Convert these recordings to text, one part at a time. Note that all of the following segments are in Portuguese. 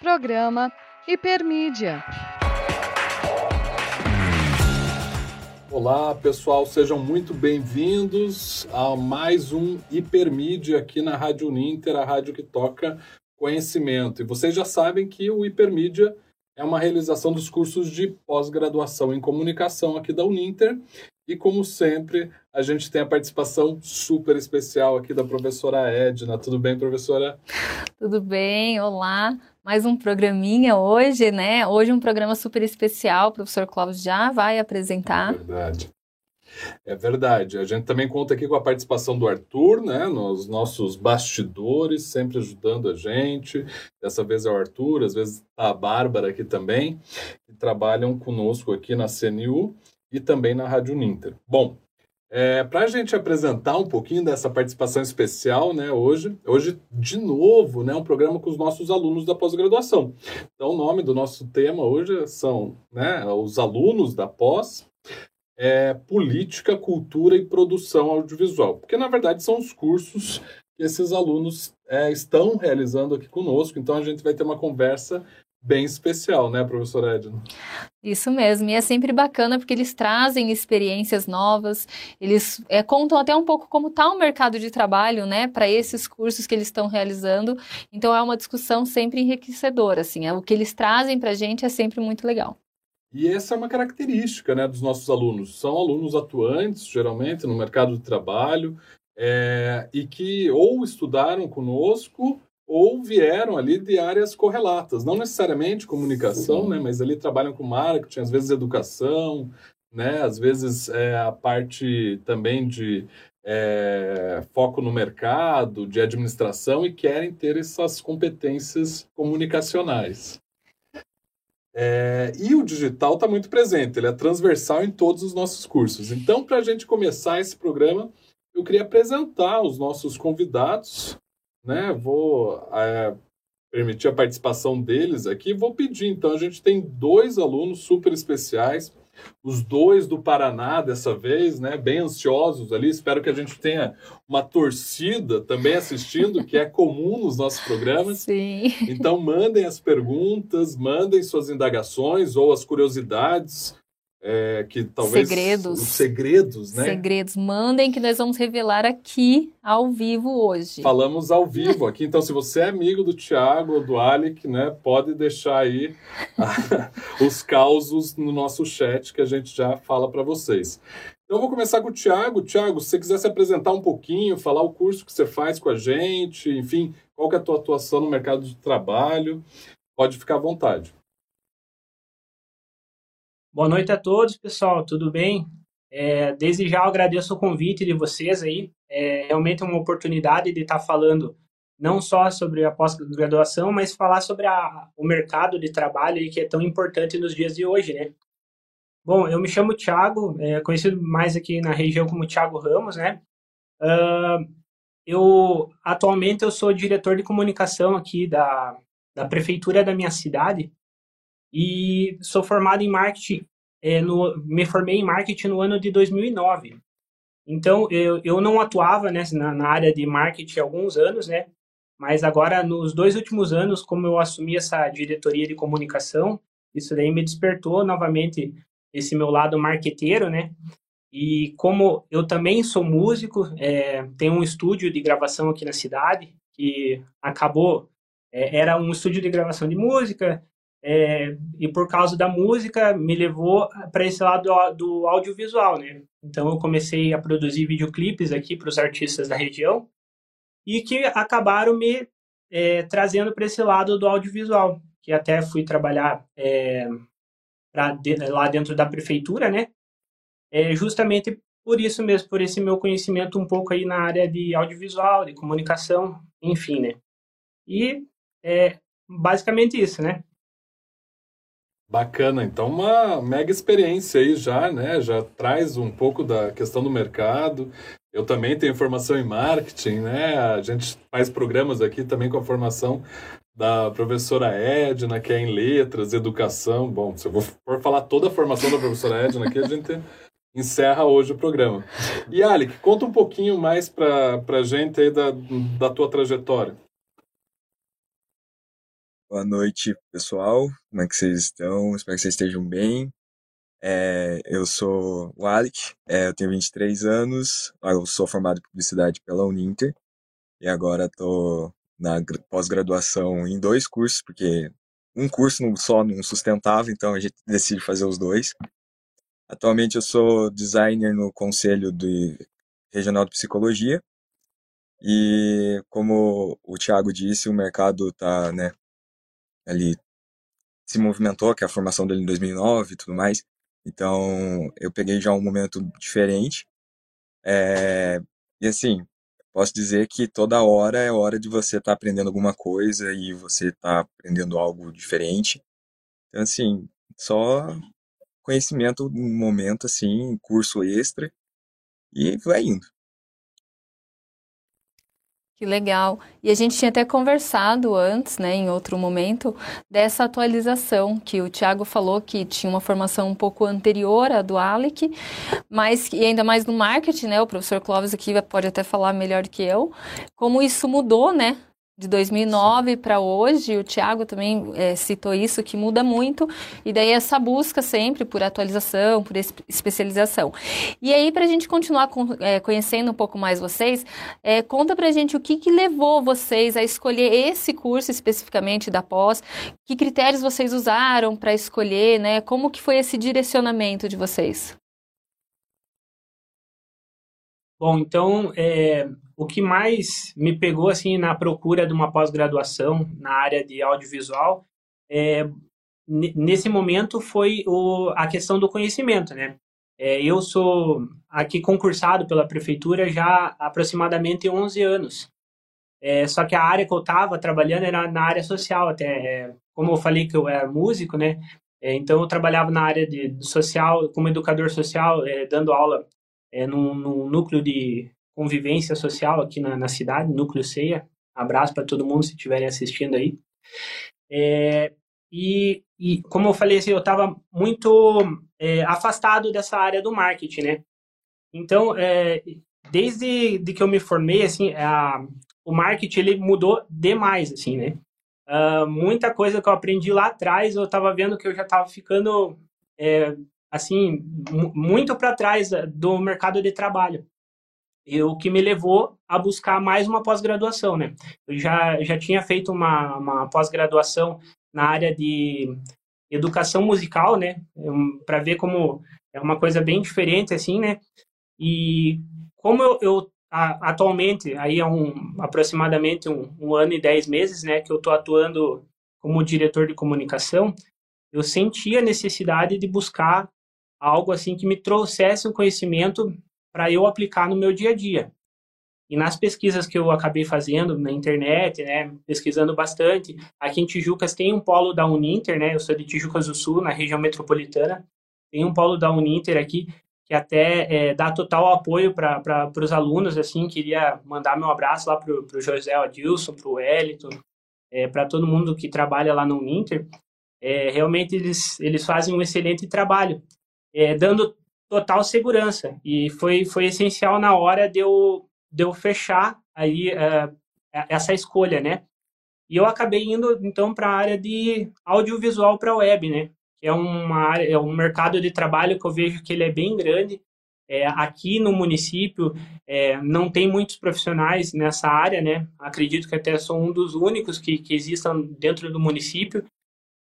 Programa Hipermídia. Olá, pessoal, sejam muito bem-vindos a mais um Hipermídia aqui na Rádio Uninter, a rádio que toca conhecimento. E vocês já sabem que o Hipermídia é uma realização dos cursos de pós-graduação em comunicação aqui da Uninter. E como sempre, a gente tem a participação super especial aqui da professora Edna. Tudo bem, professora? Tudo bem, olá. Mais um programinha hoje, né? Hoje um programa super especial. O professor Cláudio já vai apresentar. É verdade. É verdade. A gente também conta aqui com a participação do Arthur, né, nos nossos bastidores, sempre ajudando a gente. Dessa vez é o Arthur, às vezes tá a Bárbara aqui também, que trabalham conosco aqui na CNU e também na Rádio Ninter. Bom, é, Para a gente apresentar um pouquinho dessa participação especial, né, hoje, hoje de novo, né, um programa com os nossos alunos da pós-graduação. Então, o nome do nosso tema hoje são né, os alunos da pós, é, política, cultura e produção audiovisual, porque na verdade são os cursos que esses alunos é, estão realizando aqui conosco. Então, a gente vai ter uma conversa bem especial, né, professora Edna? Isso mesmo, e é sempre bacana porque eles trazem experiências novas, eles é, contam até um pouco como está o mercado de trabalho, né, para esses cursos que eles estão realizando. Então é uma discussão sempre enriquecedora, assim, é, o que eles trazem para a gente é sempre muito legal. E essa é uma característica, né, dos nossos alunos. São alunos atuantes, geralmente, no mercado de trabalho, é, e que ou estudaram conosco ou vieram ali de áreas correlatas, não necessariamente comunicação, né, mas ali trabalham com marketing, às vezes educação, né, às vezes é, a parte também de é, foco no mercado, de administração e querem ter essas competências comunicacionais. É, e o digital está muito presente, ele é transversal em todos os nossos cursos. Então, para a gente começar esse programa, eu queria apresentar os nossos convidados né? Vou é, permitir a participação deles aqui. Vou pedir, então, a gente tem dois alunos super especiais, os dois do Paraná dessa vez, né? Bem ansiosos ali. Espero que a gente tenha uma torcida também assistindo, que é comum nos nossos programas. Sim. Então, mandem as perguntas, mandem suas indagações ou as curiosidades é, que talvez segredos, os segredos, né? Segredos, mandem que nós vamos revelar aqui ao vivo hoje. Falamos ao vivo aqui, então se você é amigo do Tiago ou do Alec, né, pode deixar aí os causos no nosso chat que a gente já fala para vocês. Então eu vou começar com o Tiago. Tiago, se você quiser se apresentar um pouquinho, falar o curso que você faz com a gente, enfim, qual que é a tua atuação no mercado de trabalho, pode ficar à vontade. Boa noite a todos, pessoal, tudo bem? É, desde já agradeço o convite de vocês aí. É realmente uma oportunidade de estar falando não só sobre a pós-graduação, mas falar sobre a, o mercado de trabalho aí, que é tão importante nos dias de hoje, né? Bom, eu me chamo Thiago, é, conhecido mais aqui na região como Thiago Ramos, né? Uh, eu atualmente eu sou diretor de comunicação aqui da, da prefeitura da minha cidade e sou formado em marketing, é, no, me formei em marketing no ano de 2009. Então, eu, eu não atuava né, na, na área de marketing há alguns anos, né? Mas agora, nos dois últimos anos, como eu assumi essa diretoria de comunicação, isso daí me despertou novamente esse meu lado marqueteiro, né? E como eu também sou músico, é, tenho um estúdio de gravação aqui na cidade, que acabou, é, era um estúdio de gravação de música, é, e por causa da música me levou para esse lado do, audiovisual, né? Então eu comecei a produzir videoclipes aqui para os artistas da região e que acabaram me é, trazendo para esse lado do audiovisual, que até fui trabalhar é, de, lá dentro da prefeitura, né? É, justamente por isso mesmo, por esse meu conhecimento um pouco aí na área de audiovisual, de comunicação, enfim, né? E é basicamente isso, né? Bacana, então uma mega experiência aí já, né? Já traz um pouco da questão do mercado. Eu também tenho formação em marketing, né? A gente faz programas aqui também com a formação da professora Edna, que é em letras, educação. Bom, se eu for falar toda a formação da professora Edna aqui, a gente encerra hoje o programa. E Alec, conta um pouquinho mais para a gente aí da, da tua trajetória. Boa noite, pessoal. Como é que vocês estão? Espero que vocês estejam bem. É, eu sou o Alec, é, eu tenho 23 anos, eu sou formado em publicidade pela Uninter e agora estou na pós-graduação em dois cursos, porque um curso só não sustentava, então a gente decide fazer os dois. Atualmente eu sou designer no Conselho de Regional de Psicologia e como o Thiago disse, o mercado está né, ali se movimentou, que é a formação dele em 2009 e tudo mais. Então, eu peguei já um momento diferente. É, e assim, posso dizer que toda hora é hora de você estar tá aprendendo alguma coisa e você estar tá aprendendo algo diferente. Então, assim, só conhecimento no momento, assim, curso extra e vai indo. Que legal. E a gente tinha até conversado antes, né, em outro momento, dessa atualização que o Tiago falou que tinha uma formação um pouco anterior à do Alec, mas e ainda mais no marketing, né? O professor Clóvis aqui pode até falar melhor que eu, como isso mudou, né? De 2009 para hoje, o Tiago também é, citou isso, que muda muito, e daí essa busca sempre por atualização, por especialização. E aí, para a gente continuar com, é, conhecendo um pouco mais vocês, é, conta para a gente o que, que levou vocês a escolher esse curso especificamente da pós, que critérios vocês usaram para escolher, né? Como que foi esse direcionamento de vocês? Bom, então, é, o que mais me pegou assim na procura de uma pós-graduação na área de audiovisual é, nesse momento foi o, a questão do conhecimento, né? É, eu sou aqui concursado pela prefeitura já há aproximadamente 11 anos. É, só que a área que eu estava trabalhando era na área social, até é, como eu falei que eu era músico, né? É, então eu trabalhava na área de social, como educador social, é, dando aula é, no, no núcleo de convivência social aqui na, na cidade, Núcleo Ceia. Abraço para todo mundo se estiverem assistindo aí. É, e, e, como eu falei, assim, eu estava muito é, afastado dessa área do marketing, né? Então, é, desde de que eu me formei, assim, a, o marketing ele mudou demais, assim, né? Uh, muita coisa que eu aprendi lá atrás, eu estava vendo que eu já estava ficando, é, assim, muito para trás do mercado de trabalho e o que me levou a buscar mais uma pós-graduação, né? Eu já, já tinha feito uma, uma pós-graduação na área de educação musical, né? Para ver como é uma coisa bem diferente, assim, né? E como eu, eu a, atualmente, aí há um, aproximadamente um, um, ano e dez meses, né, que eu estou atuando como diretor de comunicação, eu senti a necessidade de buscar algo assim que me trouxesse um conhecimento para eu aplicar no meu dia a dia. E nas pesquisas que eu acabei fazendo na internet, né, pesquisando bastante, aqui em Tijucas tem um polo da Uninter, né, eu sou de Tijucas do Sul, na região metropolitana, tem um polo da Uninter aqui que até é, dá total apoio para os alunos, assim, queria mandar meu abraço lá para o José Adilson, para o Wellington, é, para todo mundo que trabalha lá no Uninter, é, realmente eles, eles fazem um excelente trabalho, é, dando total segurança. E foi, foi essencial na hora de eu, de eu fechar aí uh, essa escolha, né? E eu acabei indo, então, para a área de audiovisual para web, né? Que é, uma área, é um mercado de trabalho que eu vejo que ele é bem grande. É, aqui no município é, não tem muitos profissionais nessa área, né? Acredito que até sou um dos únicos que, que existam dentro do município.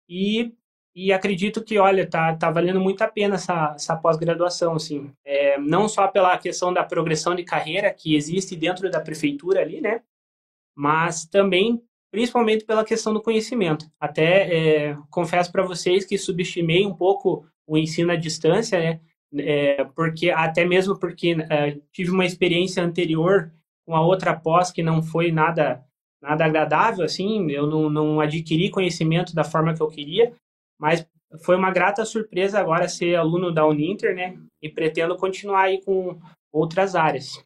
E e acredito que, olha, tá, tá valendo muito a pena essa, essa pós-graduação, assim. É, não só pela questão da progressão de carreira que existe dentro da prefeitura ali, né? Mas também, principalmente pela questão do conhecimento. Até é, confesso para vocês que subestimei um pouco o ensino à distância, né? É, porque até mesmo porque é, tive uma experiência anterior com a outra pós que não foi nada nada agradável, assim, eu não, não adquiri conhecimento da forma que eu queria, mas foi uma grata surpresa agora ser aluno da Uninter, né? E pretendo continuar aí com outras áreas.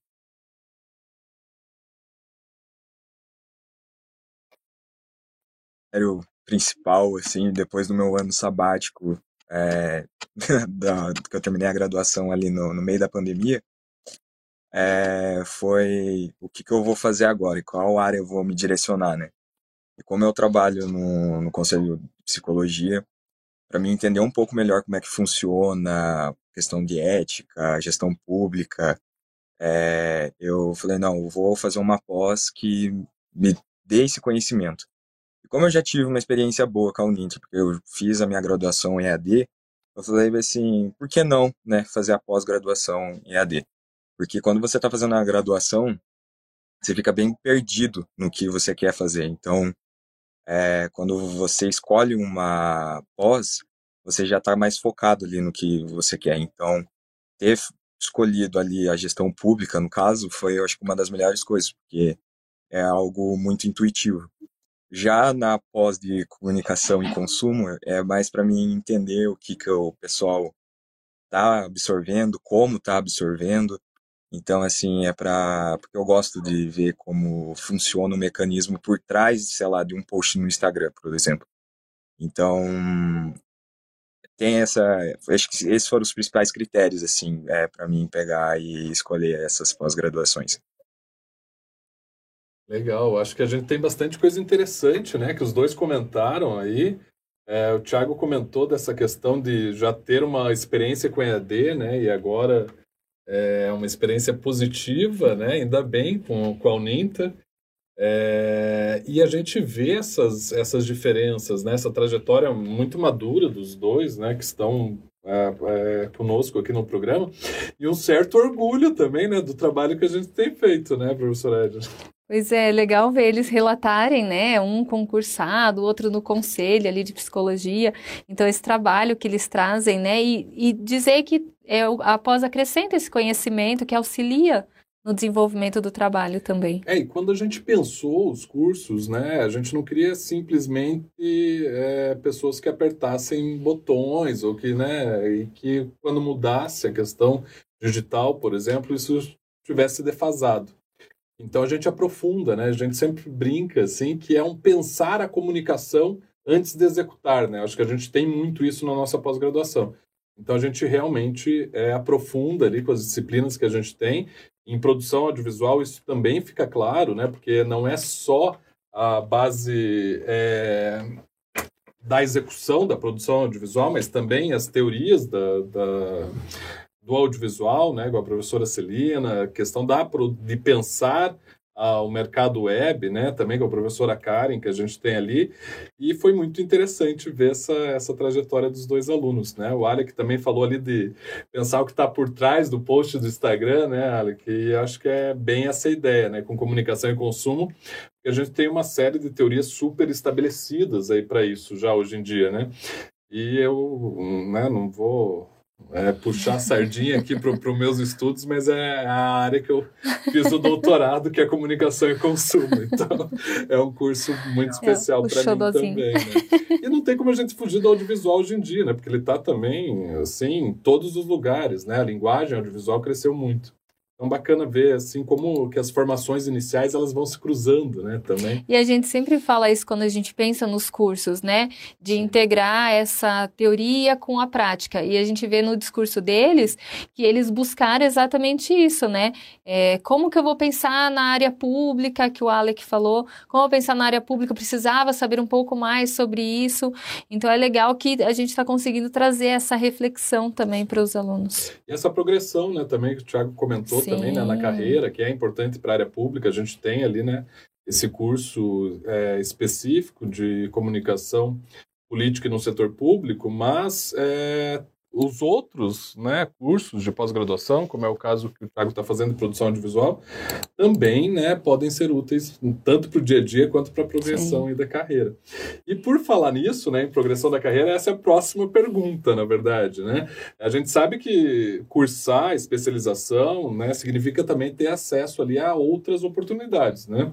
O principal, assim, depois do meu ano sabático, é, da, que eu terminei a graduação ali no, no meio da pandemia, é, foi o que, que eu vou fazer agora e qual área eu vou me direcionar, né? E como eu trabalho no, no Conselho de Psicologia, para mim entender um pouco melhor como é que funciona a questão de ética, gestão pública, é, eu falei, não, vou fazer uma pós que me dê esse conhecimento. E como eu já tive uma experiência boa com a Uninter, porque eu fiz a minha graduação em EAD, eu falei assim, por que não né, fazer a pós-graduação em EAD? Porque quando você está fazendo a graduação, você fica bem perdido no que você quer fazer. Então, é, quando você escolhe uma pós, você já está mais focado ali no que você quer. Então, ter escolhido ali a gestão pública, no caso, foi, eu acho, uma das melhores coisas, porque é algo muito intuitivo. Já na pós de comunicação e consumo, é mais para mim entender o que, que o pessoal está absorvendo, como está absorvendo. Então, assim, é para. Porque eu gosto de ver como funciona o mecanismo por trás, sei lá, de um post no Instagram, por exemplo. Então, tem essa. Acho que esses foram os principais critérios, assim, é, para mim pegar e escolher essas pós-graduações. Legal, acho que a gente tem bastante coisa interessante, né? Que os dois comentaram aí. É, o Thiago comentou dessa questão de já ter uma experiência com EAD, né? E agora é uma experiência positiva, né? Ainda bem com, com a Uninta. É, e a gente vê essas, essas diferenças, né? essa trajetória muito madura dos dois, né? que estão é, é, conosco aqui no programa, e um certo orgulho também né? do trabalho que a gente tem feito, né, professor Edson? Pois é, legal ver eles relatarem, né? Um concursado, outro no conselho ali de psicologia. Então, esse trabalho que eles trazem, né? E, e dizer que é, após acrescenta esse conhecimento que auxilia no desenvolvimento do trabalho também. É, e quando a gente pensou os cursos, né, a gente não queria simplesmente é, pessoas que apertassem botões ou que, né, e que quando mudasse a questão digital, por exemplo, isso tivesse defasado. Então a gente aprofunda, né? A gente sempre brinca assim que é um pensar a comunicação antes de executar, né? Acho que a gente tem muito isso na nossa pós-graduação. Então a gente realmente é, aprofunda ali com as disciplinas que a gente tem em produção audiovisual, isso também fica claro, né? Porque não é só a base é, da execução da produção audiovisual, mas também as teorias da, da, do audiovisual, né? Com a professora Celina, a questão da, de pensar ao mercado web, né, também com a professora Karen, que a gente tem ali, e foi muito interessante ver essa, essa trajetória dos dois alunos, né, o Alec também falou ali de pensar o que está por trás do post do Instagram, né, Alec, e acho que é bem essa ideia, né, com comunicação e consumo, que a gente tem uma série de teorias super estabelecidas aí para isso já hoje em dia, né, e eu né, não vou é, puxar a sardinha aqui para os meus estudos, mas é a área que eu fiz o doutorado, que é comunicação e consumo. Então, é um curso muito especial é, para mim também. Né? E não tem como a gente fugir do audiovisual hoje em dia, né? Porque ele está também, assim, em todos os lugares, né? A linguagem audiovisual cresceu muito. Então, bacana ver, assim, como que as formações iniciais, elas vão se cruzando, né, também. E a gente sempre fala isso quando a gente pensa nos cursos, né, de Sim. integrar essa teoria com a prática. E a gente vê no discurso deles que eles buscaram exatamente isso, né, é, como que eu vou pensar na área pública, que o Alec falou, como eu pensar na área pública, eu precisava saber um pouco mais sobre isso. Então, é legal que a gente está conseguindo trazer essa reflexão também para os alunos. E essa progressão, né, também, que o Thiago comentou, também né, na carreira, que é importante para a área pública. A gente tem ali né, esse curso é, específico de comunicação política no setor público, mas é, os outros né, cursos de pós-graduação, como é o caso que o Thiago está fazendo de produção audiovisual, também né, podem ser úteis tanto para o dia a dia quanto para a progressão da carreira. E por falar nisso, né, em progressão da carreira, essa é a próxima pergunta, na verdade. Né? A gente sabe que cursar especialização né, significa também ter acesso ali a outras oportunidades. Né?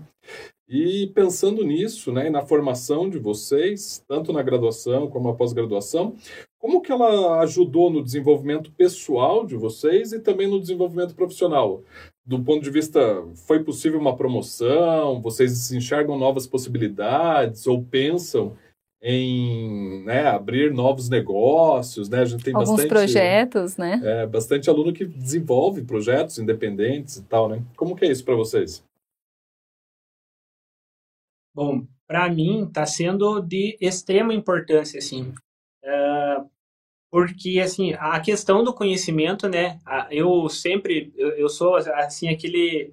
E pensando nisso, né, na formação de vocês, tanto na graduação como na pós-graduação, como que ela ajudou no desenvolvimento pessoal de vocês e também no desenvolvimento profissional? Do ponto de vista, foi possível uma promoção? Vocês enxergam novas possibilidades ou pensam em né, abrir novos negócios, né? A gente tem Alguns bastante projetos, né? É, bastante aluno que desenvolve projetos independentes e tal, né? Como que é isso para vocês? Bom, para mim, está sendo de extrema importância, assim. Porque, assim, a questão do conhecimento, né, eu sempre, eu, sou, assim, aquele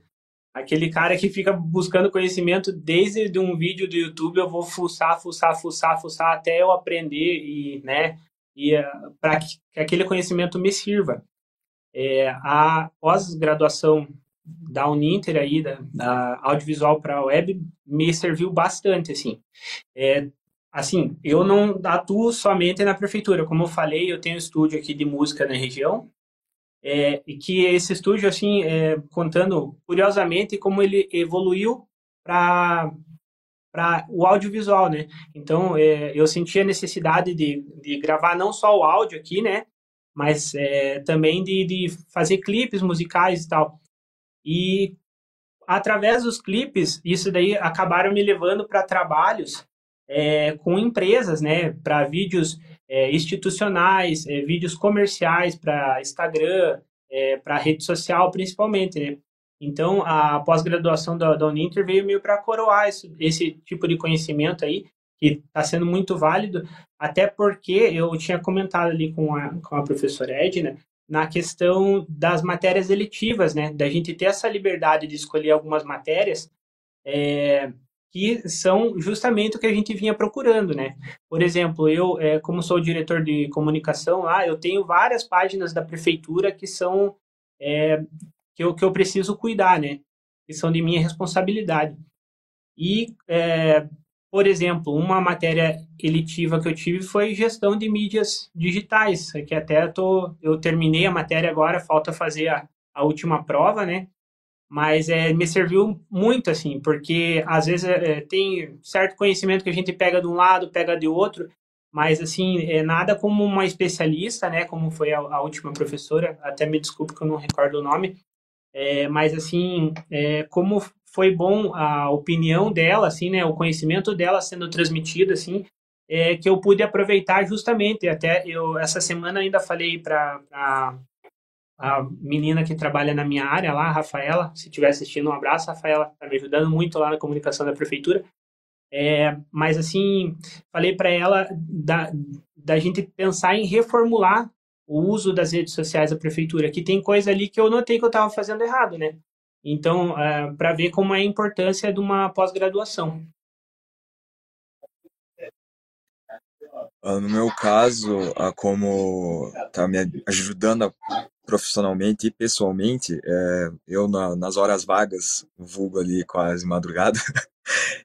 aquele cara que fica buscando conhecimento desde de um vídeo do YouTube, eu vou fuçar, fuçar, fuçar, fuçar até eu aprender e, né, e ah, para que, aquele conhecimento me sirva. É, a pós-graduação da Uninter aí, da, da audiovisual para web, me serviu bastante, assim. É, assim, eu não atuo somente na prefeitura, como eu falei, eu tenho um estúdio aqui de música na região, é, e que esse estúdio, assim, é, contando curiosamente como ele evoluiu para para o audiovisual, né? Então, é, eu senti a necessidade de, de gravar não só o áudio aqui, né? Mas é, também de, de fazer clipes musicais e tal. E através dos clipes, isso daí acabaram me levando para trabalhos é, com empresas, né? Para vídeos é, institucionais, é, vídeos comerciais para Instagram, é, para rede social principalmente, né? Então, a pós-graduação da, da Uninter veio meio para coroar esse, esse tipo de conhecimento aí, que está sendo muito válido, até porque eu tinha comentado ali com a, com a professora Edna, na questão das matérias eletivas, né? Da gente ter essa liberdade de escolher algumas matérias é, que são justamente o que a gente vinha procurando, né? Por exemplo, eu, é, como sou diretor de comunicação lá, eu tenho várias páginas da prefeitura que são é, que, eu, que eu preciso cuidar, né? Que são de minha responsabilidade. E, é, por exemplo, uma matéria elitiva que eu tive foi gestão de mídias digitais, que até tô, eu terminei a matéria agora, falta fazer a, a última prova, né? Mas é, me serviu muito, assim, porque às vezes é, tem certo conhecimento que a gente pega de um lado, pega de outro, mas, assim, é nada como uma especialista, né, como foi a, a última professora, até me desculpe que eu não recordo o nome, é, mas, assim, é, como foi bom a opinião dela, assim, né, o conhecimento dela sendo transmitido, assim, é, que eu pude aproveitar justamente, até eu, essa semana ainda falei para a menina que trabalha na minha área lá, a Rafaela, se estiver assistindo, um abraço, Rafaela, está me ajudando muito lá na comunicação da prefeitura. É, mas assim, falei para ela da, da gente pensar em reformular o uso das redes sociais da prefeitura, que tem coisa ali que eu notei que eu estava fazendo errado, né? Então, é, para ver como é a importância de uma pós-graduação. No meu caso, como tá me ajudando profissionalmente e pessoalmente, é, eu na, nas horas vagas, vulgo ali quase madrugada,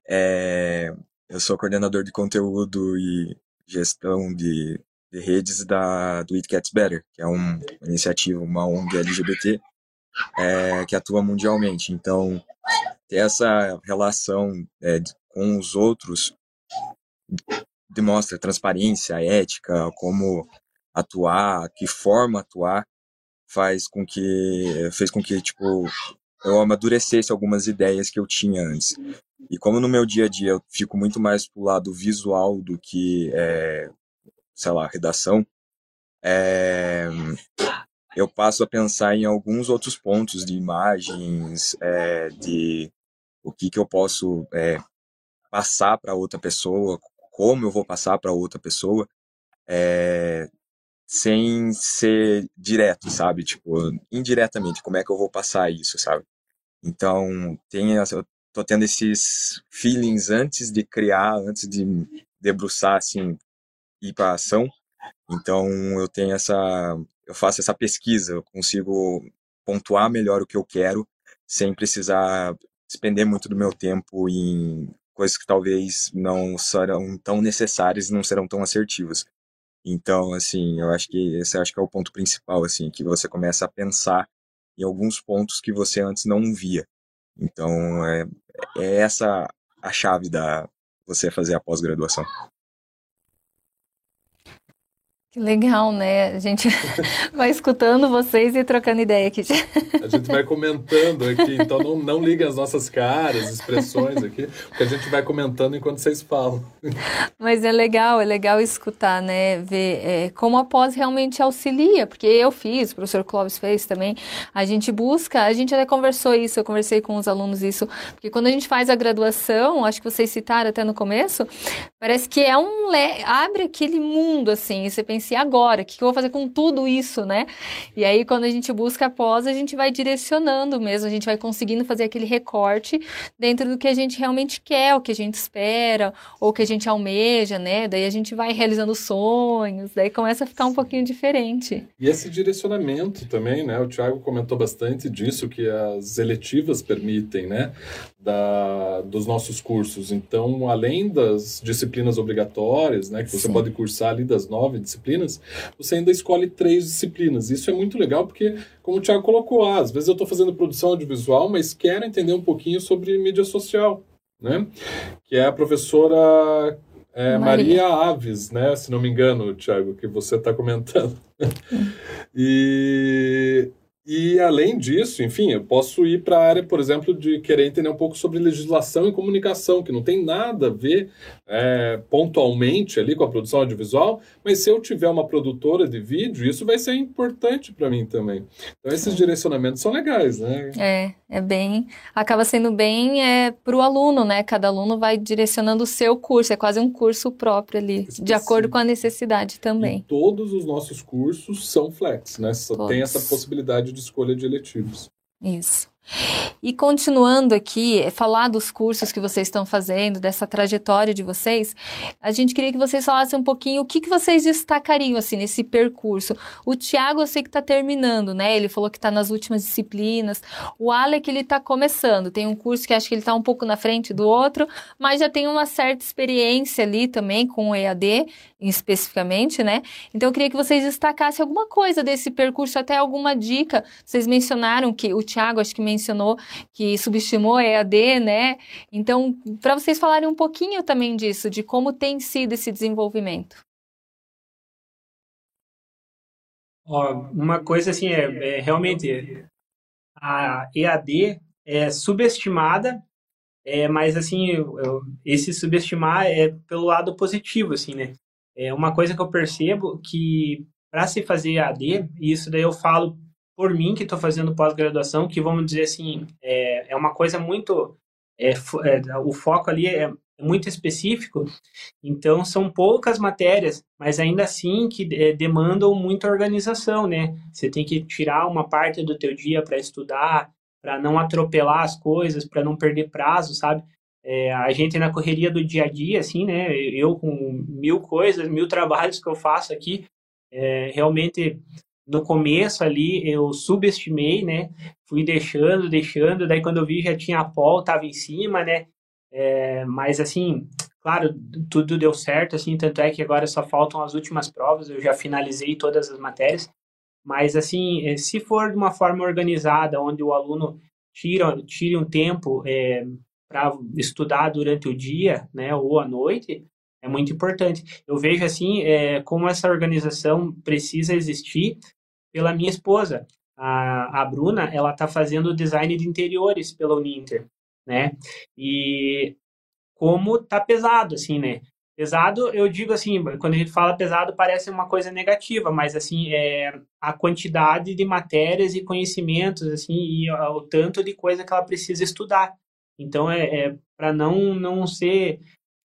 é, eu sou coordenador de conteúdo e gestão de, de redes da, do It Gets Better, que é um, uma iniciativa, uma ONG LGBT é, que atua mundialmente. Então, ter essa relação é, com os outros demonstra transparência, ética, como atuar, que forma atuar, faz com que fez com que tipo eu amadurecesse algumas ideias que eu tinha antes. E como no meu dia a dia eu fico muito mais pro lado visual do que, é, sei lá, redação, é, eu passo a pensar em alguns outros pontos de imagens, é, de o que, que eu posso é, passar para outra pessoa, como eu vou passar para outra pessoa, é, sem ser direto, sabe? Tipo, indiretamente, como é que eu vou passar isso, sabe? Então, tem, eu tô tendo esses feelings antes de criar, antes de debruçar, assim, ir para ação. Então, eu tenho essa, eu faço essa pesquisa, eu consigo pontuar melhor o que eu quero, sem precisar despender muito do meu tempo em coisas que talvez não serão tão necessárias e não serão tão assertivas. Então, assim, eu acho que esse acho que é o ponto principal, assim, que você começa a pensar em alguns pontos que você antes não via. Então, é, é essa a chave da você fazer a pós-graduação. Legal, né? A gente vai escutando vocês e trocando ideia aqui. A gente vai comentando aqui, então não, não liguem as nossas caras, expressões aqui, porque a gente vai comentando enquanto vocês falam. Mas é legal, é legal escutar, né? Ver é, como a pós realmente auxilia, porque eu fiz, o professor Clóvis fez também. A gente busca, a gente até conversou isso, eu conversei com os alunos isso, porque quando a gente faz a graduação, acho que vocês citaram até no começo, parece que é um. abre aquele mundo, assim, e você pensa e agora? O que eu vou fazer com tudo isso, né? E aí, quando a gente busca a pós, a gente vai direcionando mesmo, a gente vai conseguindo fazer aquele recorte dentro do que a gente realmente quer, o que a gente espera, ou o que a gente almeja, né? Daí a gente vai realizando sonhos, daí começa a ficar um pouquinho diferente. E esse direcionamento também, né? O Thiago comentou bastante disso, que as eletivas permitem, né? Da, dos nossos cursos. Então, além das disciplinas obrigatórias, né, que você Sim. pode cursar ali das nove disciplinas, você ainda escolhe três disciplinas. Isso é muito legal porque, como o Thiago colocou, ah, às vezes eu estou fazendo produção audiovisual, mas quero entender um pouquinho sobre mídia social, né? Que é a professora é, Maria. Maria Aves, né? Se não me engano, Thiago, que você está comentando. e e além disso, enfim, eu posso ir para a área, por exemplo, de querer entender um pouco sobre legislação e comunicação, que não tem nada a ver é, pontualmente ali com a produção audiovisual, mas se eu tiver uma produtora de vídeo, isso vai ser importante para mim também. Então esses é. direcionamentos são legais, né? É, é bem, acaba sendo bem é, para o aluno, né? Cada aluno vai direcionando o seu curso, é quase um curso próprio ali, Específico. de acordo com a necessidade também. E todos os nossos cursos são flex, né? Só todos. tem essa possibilidade de escolha de eletivos. Isso. E continuando aqui, é, falar dos cursos que vocês estão fazendo, dessa trajetória de vocês, a gente queria que vocês falassem um pouquinho o que, que vocês destacariam assim nesse percurso. O Tiago, eu sei que está terminando, né? Ele falou que está nas últimas disciplinas. O Alec, ele está começando. Tem um curso que acho que ele está um pouco na frente do outro, mas já tem uma certa experiência ali também com o EAD, especificamente, né? Então eu queria que vocês destacassem alguma coisa desse percurso, até alguma dica. Vocês mencionaram que o Tiago, acho que mencionou que subestimou a EAD, né? Então, para vocês falarem um pouquinho também disso, de como tem sido esse desenvolvimento. Ó, uma coisa assim, é, é realmente a EAD é subestimada, é, mas assim, eu, eu, esse subestimar é pelo lado positivo, assim, né? É uma coisa que eu percebo que para se fazer EAD, e isso daí eu falo por mim que estou fazendo pós-graduação, que vamos dizer assim, é, é uma coisa muito. É, é, o foco ali é muito específico, então são poucas matérias, mas ainda assim que é, demandam muita organização, né? Você tem que tirar uma parte do teu dia para estudar, para não atropelar as coisas, para não perder prazo, sabe? É, a gente na correria do dia a dia, assim, né? Eu com mil coisas, mil trabalhos que eu faço aqui, é, realmente no começo ali eu subestimei, né? Fui deixando, deixando, daí quando eu vi já tinha a pol, tava em cima, né? É, mas assim, claro, tudo deu certo, assim, tanto é que agora só faltam as últimas provas, eu já finalizei todas as matérias. Mas assim, é, se for de uma forma organizada, onde o aluno tira, tire um tempo é, para estudar durante o dia, né, ou à noite, é muito importante. Eu vejo assim é, como essa organização precisa existir pela minha esposa. A, a Bruna, ela está fazendo design de interiores pela Uninter, né? E como tá pesado, assim, né? Pesado, eu digo assim, quando a gente fala pesado parece uma coisa negativa, mas assim, é a quantidade de matérias e conhecimentos, assim, e o tanto de coisa que ela precisa estudar. Então, é, é para não, não ser,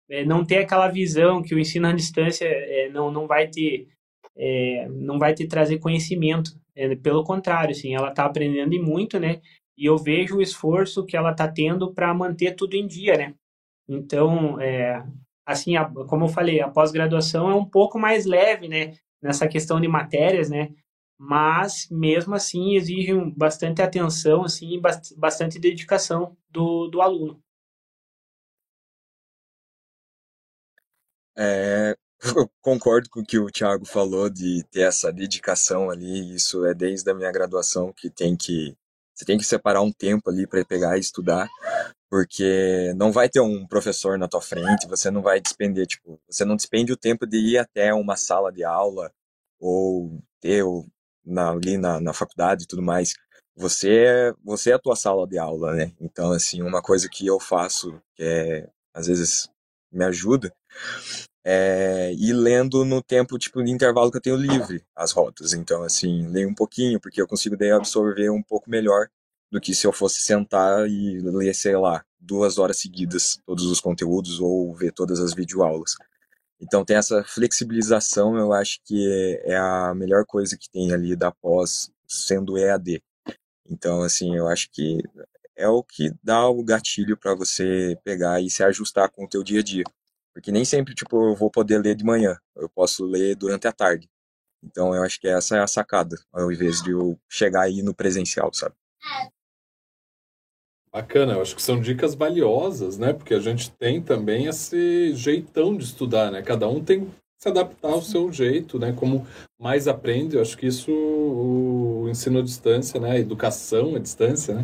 é, não ter aquela visão que o ensino à distância é, não, não vai ter é, não vai te trazer conhecimento. É, pelo contrário, assim, ela está aprendendo e muito, né? E eu vejo o esforço que ela está tendo para manter tudo em dia, né? Então, é, assim, a, como eu falei, a pós-graduação é um pouco mais leve, né? Nessa questão de matérias, né? Mas, mesmo assim, exige bastante atenção, assim, bastante dedicação do, do aluno. É, eu concordo com o que o Thiago falou de ter essa dedicação ali. Isso é desde a minha graduação que tem que você tem que separar um tempo ali para pegar e estudar, porque não vai ter um professor na tua frente, você não vai despender, tipo, você não despende o tempo de ir até uma sala de aula ou eu na, ali na, na faculdade e tudo mais, você é, você é a tua sala de aula, né? Então, assim, uma coisa que eu faço, que é, às vezes me ajuda, é ir lendo no tempo, tipo, de intervalo que eu tenho livre as rotas. Então, assim, leio um pouquinho, porque eu consigo daí absorver um pouco melhor do que se eu fosse sentar e ler, sei lá, duas horas seguidas todos os conteúdos ou ver todas as videoaulas. Então tem essa flexibilização, eu acho que é, a melhor coisa que tem ali da pós sendo EAD. Então assim, eu acho que é o que dá o gatilho para você pegar e se ajustar com o teu dia a dia. Porque nem sempre tipo eu vou poder ler de manhã, eu posso ler durante a tarde. Então eu acho que essa é a sacada, ao invés de eu chegar aí no presencial, sabe? Bacana, eu acho que são dicas valiosas, né? Porque a gente tem também esse jeitão de estudar, né? Cada um tem que se adaptar ao seu jeito, né? Como mais aprende, eu acho que isso o ensino à distância, né? A educação à distância, né?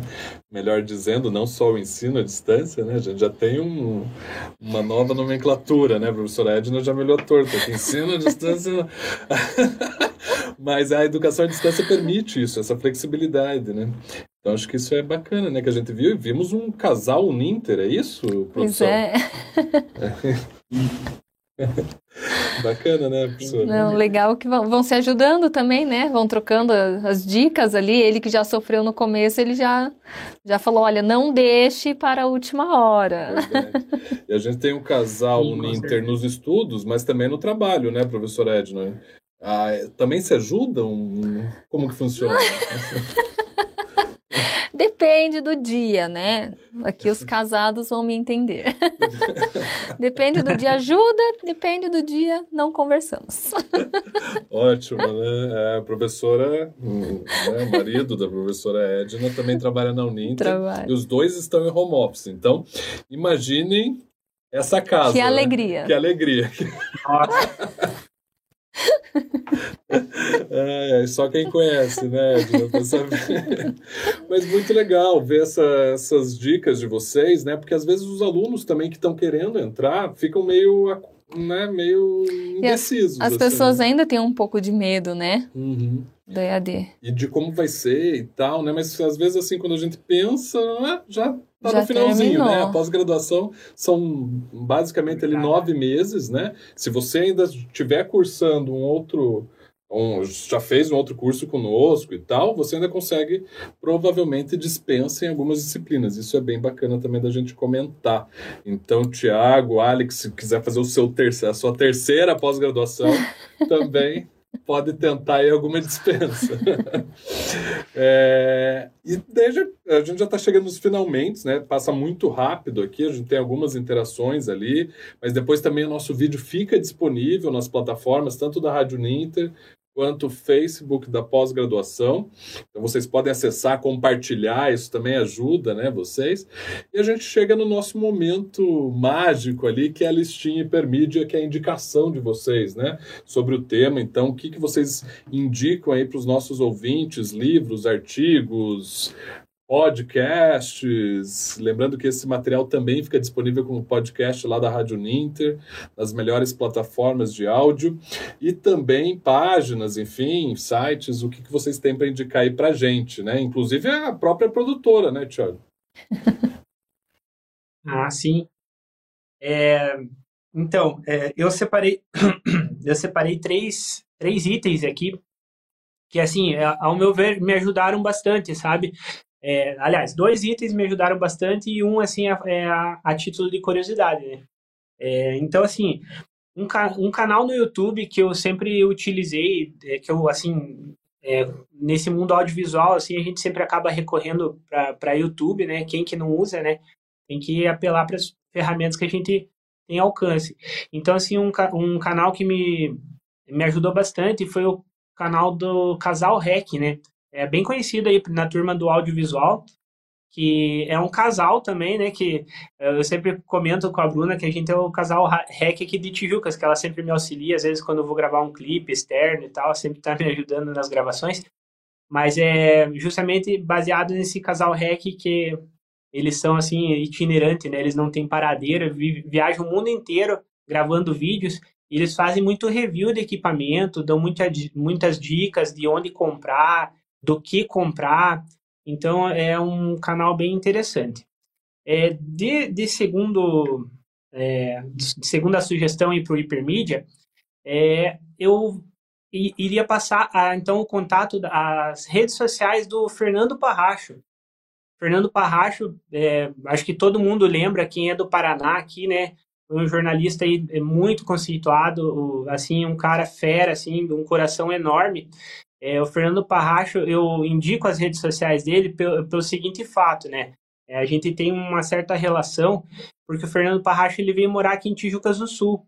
Melhor dizendo, não só o ensino à distância, né? A gente já tem um, uma nova nomenclatura, né? A professora Edna já me olhou torto aqui. Ensino à distância... Mas a educação à distância permite isso, essa flexibilidade, né? Então acho que isso é bacana, né? Que a gente viu e vimos um casal Ninter, é isso, produção? Pois é. Bacana, né, professora? Não, legal que vão, vão, se ajudando também, né? Vão trocando as dicas ali. Ele que já sofreu no começo, ele já, já falou: olha, não deixe para a última hora. É. E a gente tem um casal Sim, Ninter nos estudos, mas também no trabalho, né, professora Edna? Ah, também se ajudam? Como que funciona? Depende do dia, né? Aqui os casados vão me entender. depende do dia ajuda, depende do dia não conversamos. Ótimo, né? É, a professora, né, o marido da professora Edna também trabalha na Uninter. Trabalho. E os dois estão em home office. Então, imaginem essa casa. Que né? alegria. Que alegria. Nossa. É, só quem conhece, né, Mas muito legal ver essa, essas dicas de vocês, né? Porque às vezes os alunos também que estão querendo entrar ficam meio, né, meio indecisos. As, as assim. pessoas ainda têm um pouco de medo, né? Uhum. Do EAD. E de como vai ser e tal, né? Mas às vezes, assim, quando a gente pensa, né, já tá Já no finalzinho, terminou. né? A pós-graduação são basicamente ali nove meses, né? Se você ainda estiver cursando um outro um, já fez um outro curso conosco e tal, você ainda consegue, provavelmente, dispensa em algumas disciplinas. Isso é bem bacana também da gente comentar. Então, Tiago, Alex, se quiser fazer o seu terceiro, a sua terceira pós-graduação, também pode tentar aí alguma dispensa. é, e desde, a gente já está chegando nos finalmente, né? Passa muito rápido aqui, a gente tem algumas interações ali, mas depois também o nosso vídeo fica disponível nas plataformas, tanto da Rádio Ninter quanto o Facebook da pós-graduação. Então vocês podem acessar, compartilhar, isso também ajuda, né, vocês. E a gente chega no nosso momento mágico ali, que é a listinha hipermídia, que é a indicação de vocês, né, sobre o tema. Então, o que, que vocês indicam aí para os nossos ouvintes, livros, artigos, podcasts. Lembrando que esse material também fica disponível como podcast lá da Rádio Ninter, nas melhores plataformas de áudio, e também páginas, enfim, sites, o que, que vocês têm para indicar aí para gente, né? Inclusive a própria produtora, né, Thiago? ah, sim. É, então, é, eu separei eu separei três, três itens aqui que, assim, é, ao meu ver, me ajudaram bastante, sabe? É, aliás, dois itens me ajudaram bastante e um, assim, é, é a, a título de curiosidade, né? É, então, assim, um, um canal no YouTube que eu sempre utilizei, é, que eu, assim, é, nesse mundo audiovisual, assim, a gente sempre acaba recorrendo para YouTube, né? Quem que não usa, né? Tem que apelar para as ferramentas que a gente tem alcance. Então, assim, um, um canal que me, me ajudou bastante foi o canal do Casal Rec, né? É bem conhecido aí na turma do audiovisual, que é um casal também, né? Que eu sempre comento com a Bruna que a gente é o casal hack aqui de Tijucas, que ela sempre me auxilia, às vezes quando eu vou gravar um clipe externo e tal, sempre tá me ajudando nas gravações. Mas é justamente baseado nesse casal hack que eles são assim itinerantes, né? Eles não têm paradeira, viajam o mundo inteiro gravando vídeos E eles fazem muito review de equipamento, dão muita, muitas dicas de onde comprar, do que comprar. Então é um canal bem interessante. É, de, de segundo é, de segunda sugestão para o Hipermídia, é, eu iria passar a, então o contato das redes sociais do Fernando Parracho. Fernando Parracho, é, acho que todo mundo lembra quem é do Paraná aqui, né? Um jornalista aí é, muito conceituado, assim, um cara fera, assim, um coração enorme. É, o Fernando Parracho, eu indico as redes sociais dele pelo, pelo seguinte fato, né? É, a gente tem uma certa relação, porque o Fernando Parracho ele veio morar aqui em Tijucas do Sul.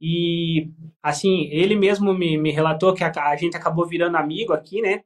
E, assim, ele mesmo me, me relatou que a, a gente acabou virando amigo aqui, né?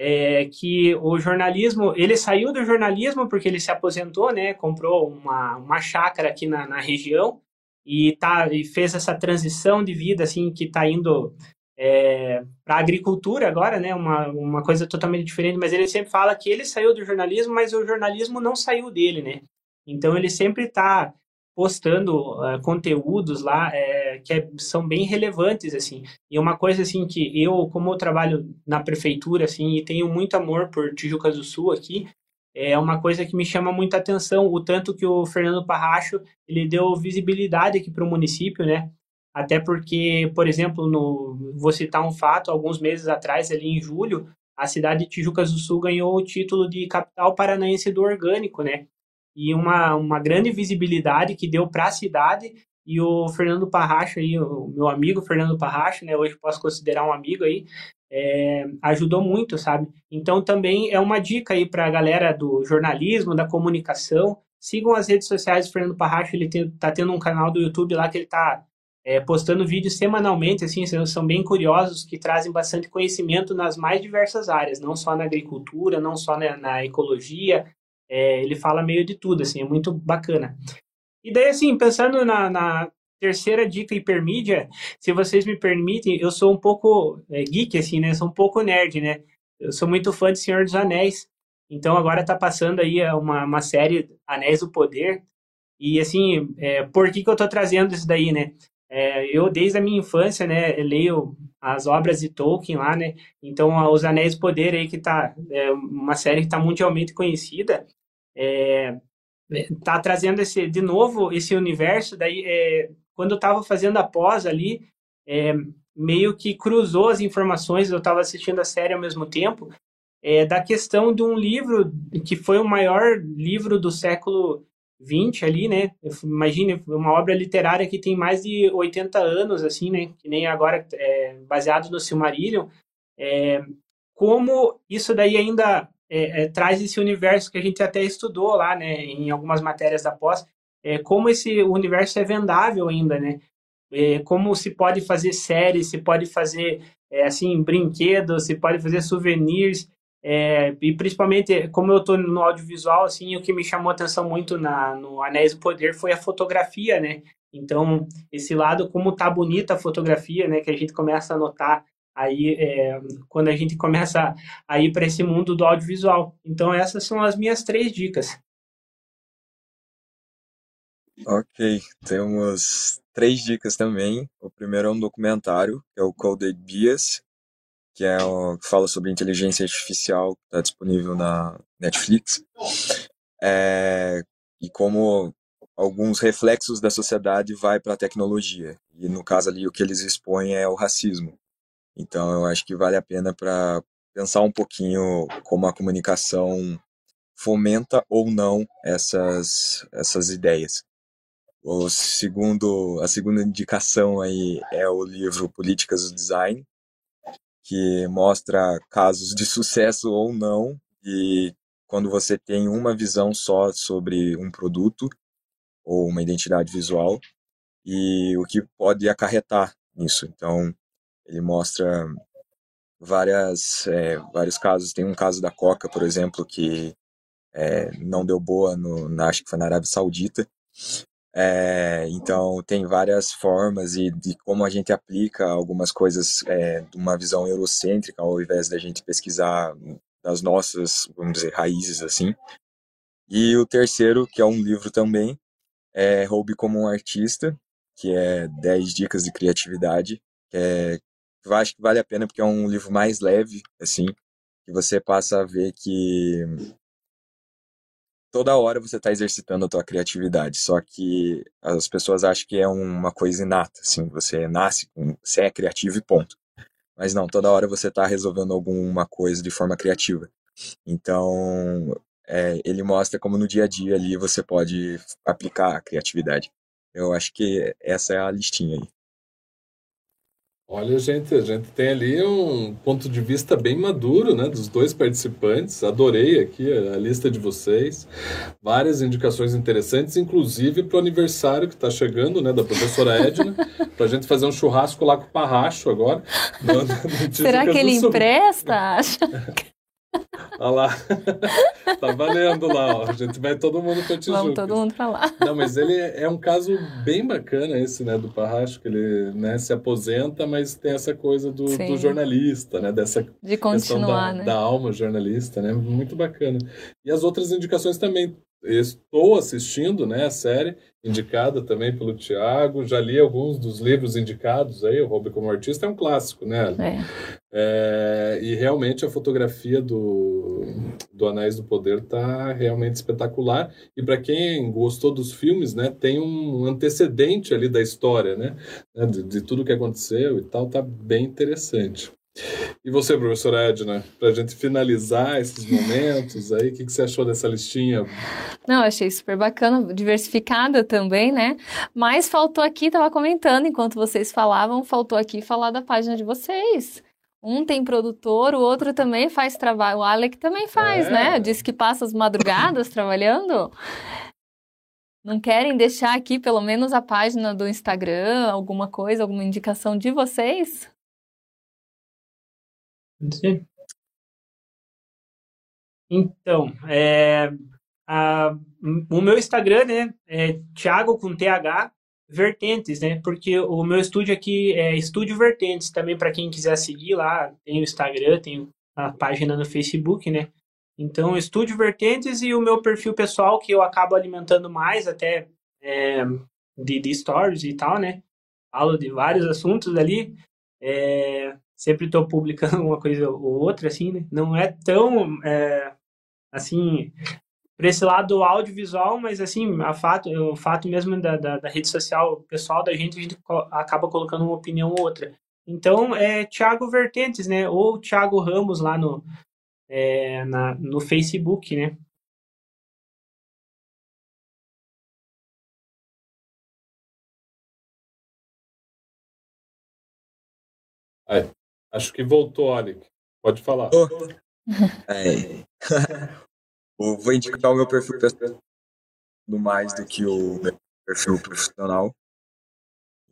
É, que o jornalismo, ele saiu do jornalismo porque ele se aposentou, né? Comprou uma, uma chácara aqui na, na região e, tá, e fez essa transição de vida, assim, que está indo é, para a agricultura agora, né? Uma, uma coisa totalmente diferente, mas ele sempre fala que ele saiu do jornalismo, mas o jornalismo não saiu dele, né? Então ele sempre está postando uh, conteúdos lá é, que é, são bem relevantes assim e uma coisa assim que eu como eu trabalho na prefeitura assim e tenho muito amor por Tijucas do Sul aqui é uma coisa que me chama muita atenção o tanto que o Fernando Parracho ele deu visibilidade aqui para o município né até porque por exemplo no vou citar um fato alguns meses atrás ali em julho a cidade de Tijucas do Sul ganhou o título de capital paranaense do orgânico né e uma, uma grande visibilidade que deu para a cidade. E o Fernando Parracho, aí, o meu amigo Fernando Parracho, né, hoje posso considerar um amigo aí, é, ajudou muito, sabe? Então também é uma dica aí para a galera do jornalismo, da comunicação. Sigam as redes sociais do Fernando Parracho, ele tem, tá tendo um canal do YouTube lá que ele tá é, postando vídeos semanalmente, assim, são bem curiosos, que trazem bastante conhecimento nas mais diversas áreas, não só na agricultura, não só na, na ecologia, é, ele fala meio de tudo, assim, é muito bacana. E daí, assim, pensando na, na terceira dica hipermídia, se vocês me permitem, eu sou um pouco é, geek, assim, né? Sou um pouco nerd, né? Eu sou muito fã de Senhor dos Anéis. Então agora tá passando aí uma, uma série Anéis do Poder. E assim, é, por que, que eu tô trazendo isso daí, né? É, eu, desde a minha infância, né, leio as obras de Tolkien lá, né? Então, Os Anéis do Poder aí, que tá, é uma série que tá mundialmente conhecida, é, tá trazendo esse de novo esse universo daí é, quando eu estava fazendo a pós ali é, meio que cruzou as informações eu estava assistindo a série ao mesmo tempo é, da questão de um livro que foi o maior livro do século 20 ali né? Imagine uma obra literária que tem mais de 80 anos assim né? Que nem agora é, baseado no Silmarillion. É, como isso daí ainda é, é, traz esse universo que a gente até estudou lá, né, em algumas matérias da pós, é, como esse universo é vendável ainda, né? É, como se pode fazer séries, se pode fazer é, assim brinquedos, se pode fazer souvenirs, é, e principalmente como eu estou no audiovisual, assim, o que me chamou atenção muito na, no Anéis do Poder foi a fotografia, né? Então, esse lado, como tá bonita a fotografia, né? Que a gente começa a notar aí é, quando a gente começa a ir para esse mundo do audiovisual. Então essas são as minhas três dicas. Ok, temos três dicas também. O primeiro é um documentário, que é o Coded Bias, que é o, que fala sobre inteligência artificial, está disponível na Netflix, é, e como alguns reflexos da sociedade vai para a tecnologia. E no caso ali o que eles expõem é o racismo. Então, eu acho que vale a pena para pensar um pouquinho como a comunicação fomenta ou não essas, essas ideias. O segundo, a segunda indicação aí é o livro Políticas do Design, que mostra casos de sucesso ou não e quando você tem uma visão só sobre um produto ou uma identidade visual e o que pode acarretar nisso. Então, ele mostra várias, é, vários casos. Tem um caso da Coca, por exemplo, que é, não deu boa, no, na, acho que foi na Arábia Saudita. É, então, tem várias formas e de como a gente aplica algumas coisas é, de uma visão eurocêntrica, ao invés da gente pesquisar das nossas, vamos dizer, raízes, assim. E o terceiro, que é um livro também, é Roube como um Artista, que é 10 dicas de criatividade, que é eu acho que vale a pena porque é um livro mais leve, assim, que você passa a ver que toda hora você está exercitando a tua criatividade, só que as pessoas acham que é uma coisa inata, assim, você nasce, você é criativo e ponto. Mas não, toda hora você está resolvendo alguma coisa de forma criativa. Então, é, ele mostra como no dia a dia ali você pode aplicar a criatividade. Eu acho que essa é a listinha aí. Olha, gente, a gente tem ali um ponto de vista bem maduro, né, dos dois participantes. Adorei aqui a, lista de vocês. Várias indicações interessantes, inclusive para o aniversário que está chegando, né, da professora Edna, para a gente fazer um churrasco lá com o Parracho agora. No, no Será que ele empresta? Olha lá. tá valendo lá, ó. A gente vai todo mundo pra Tijuca. Vamos todo mundo pra lá. Não, mas ele é um caso bem bacana esse, né, do Parracho, que ele né, se aposenta, mas tem essa coisa do, do jornalista, né, dessa De continuar, da, né? da alma jornalista, né, muito bacana. E as outras indicações também, estou assistindo, né, a série, indicada também pelo Tiago. Já li alguns dos livros indicados aí, o Hobby como Artista é um clássico, né? É. É, e realmente a fotografia do, do Anéis do Poder tá realmente espetacular. E para quem gostou dos filmes, né, tem um antecedente ali da história, né? De, de tudo que aconteceu e tal, tá bem interessante. E você, professora Edna, para a gente finalizar esses momentos aí, o que, que, você achou dessa listinha? Não, achei super bacana, diversificada também, né? Mas faltou aqui, estava comentando enquanto vocês falavam, faltou aqui falar da página de vocês. Um tem produtor, o outro também faz trabalho. O Alec também faz, é. né? Diz que passa as madrugadas trabalhando. Não querem deixar aqui pelo menos a página do Instagram, alguma coisa, alguma indicação de vocês? Então, é, a, o meu Instagram, né, é Thiago com TH Vertentes, né, porque o meu estúdio aqui é Estúdio Vertentes, também para quem quiser seguir lá, tem o Instagram, tem a página no Facebook, né, então Estúdio Vertentes e o meu perfil pessoal que eu acabo alimentando mais até é, de, de stories e tal, né, falo de vários assuntos ali, é, sempre estou publicando uma coisa ou outra, assim, né? Não é tão, é, assim, para esse lado audiovisual, mas, assim, a fato, o fato mesmo da, da, da, rede social pessoal da gente, a gente acaba colocando uma opinião ou outra. Então, é Thiago Vertentes, né? Ou Thiago Ramos lá no, é, na, no Facebook, né? Aí. Acho que voltou, Alec. Pode falar. Oh. É. vou indicar o meu perfil pessoal no mais do que o meu perfil profissional.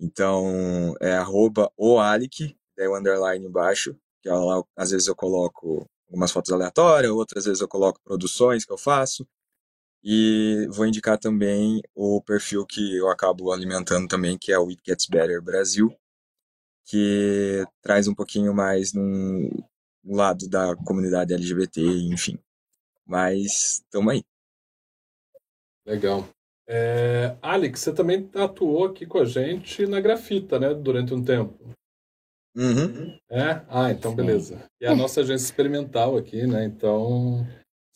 Então, é arroba o Alec, daí o underline embaixo, que lá, às vezes eu coloco algumas fotos aleatórias, outras vezes eu coloco produções que eu faço. E vou indicar também o perfil que eu acabo alimentando também, que é o It Gets Better Brasil, que traz um pouquinho mais no lado da comunidade LGBT, enfim. Mas estamos aí. Legal. É, Alex, você também atuou aqui com a gente na Grafita, né? Durante um tempo. Uhum. É? Ah, então beleza. E a nossa agência experimental aqui, né? Então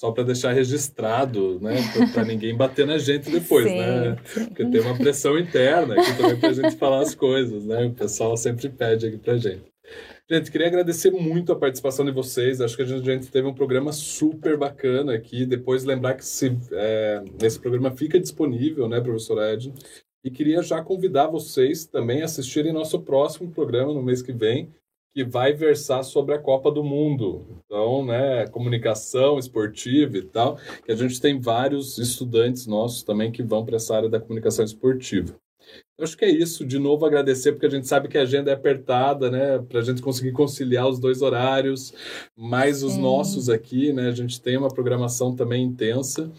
só para deixar registrado, né, para ninguém bater na gente depois, sim, né? Sim. Porque tem uma pressão interna aqui também para a gente falar as coisas, né? O pessoal sempre pede aqui para gente. Gente, queria agradecer muito a participação de vocês. Acho que a gente teve um programa super bacana aqui. Depois lembrar que se, é, esse programa fica disponível, né, professor Ed? E queria já convidar vocês também a assistirem nosso próximo programa no mês que vem, que vai versar sobre a Copa do Mundo. Então, né, comunicação esportiva e tal, que a gente tem vários estudantes nossos também que vão para essa área da comunicação esportiva. Eu acho que é isso. De novo, agradecer, porque a gente sabe que a agenda é apertada, né? Para a gente conseguir conciliar os dois horários, mais os Sim. nossos aqui, né? A gente tem uma programação também intensa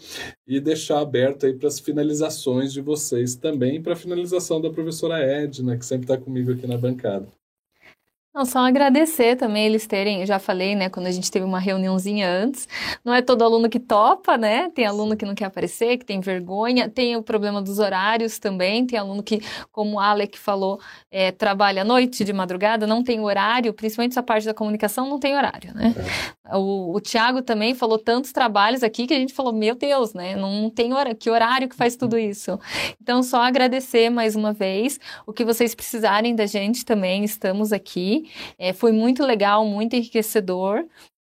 e deixar aberto aí para as finalizações de vocês também, para a finalização da professora Edna, que sempre está comigo aqui na bancada. Não, só agradecer também eles terem, já falei, né, quando a gente teve uma reuniãozinha antes, não é todo aluno que topa, né? Tem aluno que não quer aparecer, que tem vergonha, tem o problema dos horários também, tem aluno que, como o Alec falou, é, trabalha à noite, de madrugada, não tem horário, principalmente essa parte da comunicação, não tem horário, né? É. O, o Tiago também falou tantos trabalhos aqui que a gente falou, meu Deus, né? Não tem hora, que horário que faz tudo isso. Então, só agradecer mais uma vez, o que vocês precisarem da gente também, estamos aqui. É, foi muito legal, muito enriquecedor.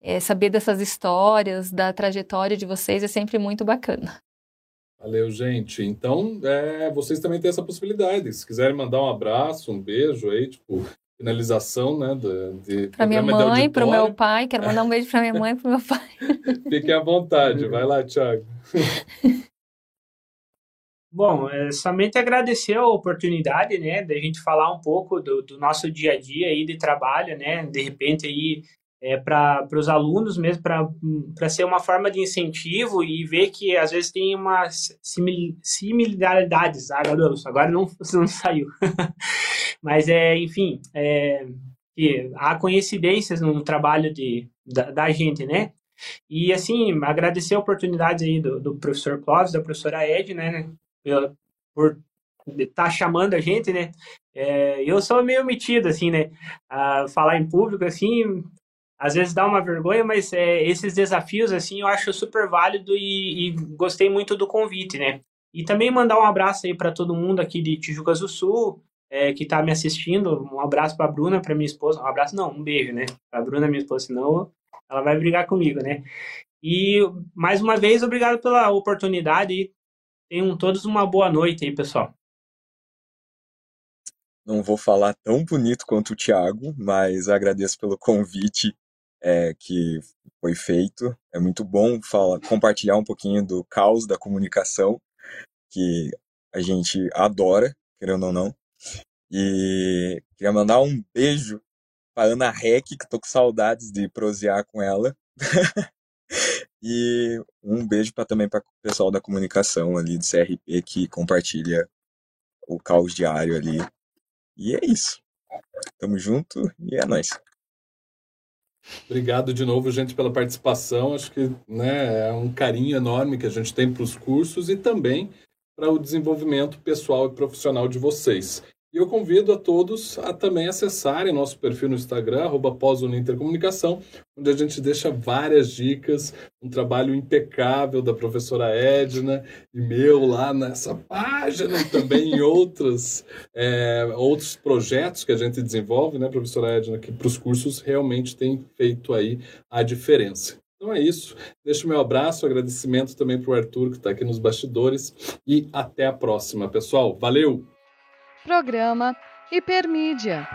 É, saber dessas histórias, da trajetória de vocês é sempre muito bacana. Valeu, gente. Então, é, vocês também têm essa possibilidade. Se quiserem mandar um abraço, um beijo aí, tipo, finalização, né? De, de para minha mãe, para o meu pai. Quero mandar um beijo para minha mãe e para o meu pai. Fiquem à vontade. Vai lá, Thiago. Bom, é somente agradecer a oportunidade, né, da gente falar um pouco do, do, nosso dia a dia aí de trabalho, né, de repente aí é, para os alunos mesmo, para ser uma forma de incentivo e ver que às vezes tem umas similaridades, ah, agora não, não saiu, mas é, enfim, é, que há coincidências no trabalho de, da, da gente, né, e assim, agradecer a oportunidade aí do, do professor Clóvis, da professora Ed, né, por estar tá chamando a gente, né? É, eu sou meio metido, assim, né? A falar em público, assim, às vezes dá uma vergonha, mas é, esses desafios, assim, eu acho super válido e, e, gostei muito do convite, né? E também mandar um abraço aí para todo mundo aqui de Tijucas do Sul, é, que está me assistindo. Um abraço para a Bruna, para minha esposa. Um abraço, não, um beijo, né? Para a Bruna, minha esposa, senão ela vai brigar comigo, né? E mais uma vez, obrigado pela oportunidade. Tenham todos uma boa noite aí, pessoal. Não vou falar tão bonito quanto o Thiago, mas agradeço pelo convite é, que foi feito. É muito bom falar, compartilhar um pouquinho do caos da comunicação, que a gente adora, querendo ou não. E queria mandar um beijo para Ana Rec, que tô com saudades de prosear com ela. E um beijo pra, também para o pessoal da comunicação ali do CRP que compartilha o caos diário ali. E é isso. Tamo junto e é nóis. Obrigado de novo, gente, pela participação. Acho que né, é um carinho enorme que a gente tem para os cursos e também para o desenvolvimento pessoal e profissional de vocês. E eu convido a todos a também acessarem nosso perfil no Instagram, arroba onde a gente deixa várias dicas, um trabalho impecável da professora Edna e meu lá nessa página e também em outras, é, outros projetos que a gente desenvolve, né, professora Edna, que para os cursos realmente tem feito aí a diferença. Então é isso. Deixo meu abraço, agradecimento também para o Arthur, que está aqui nos bastidores. E até a próxima, pessoal. Valeu! Programa Hipermídia.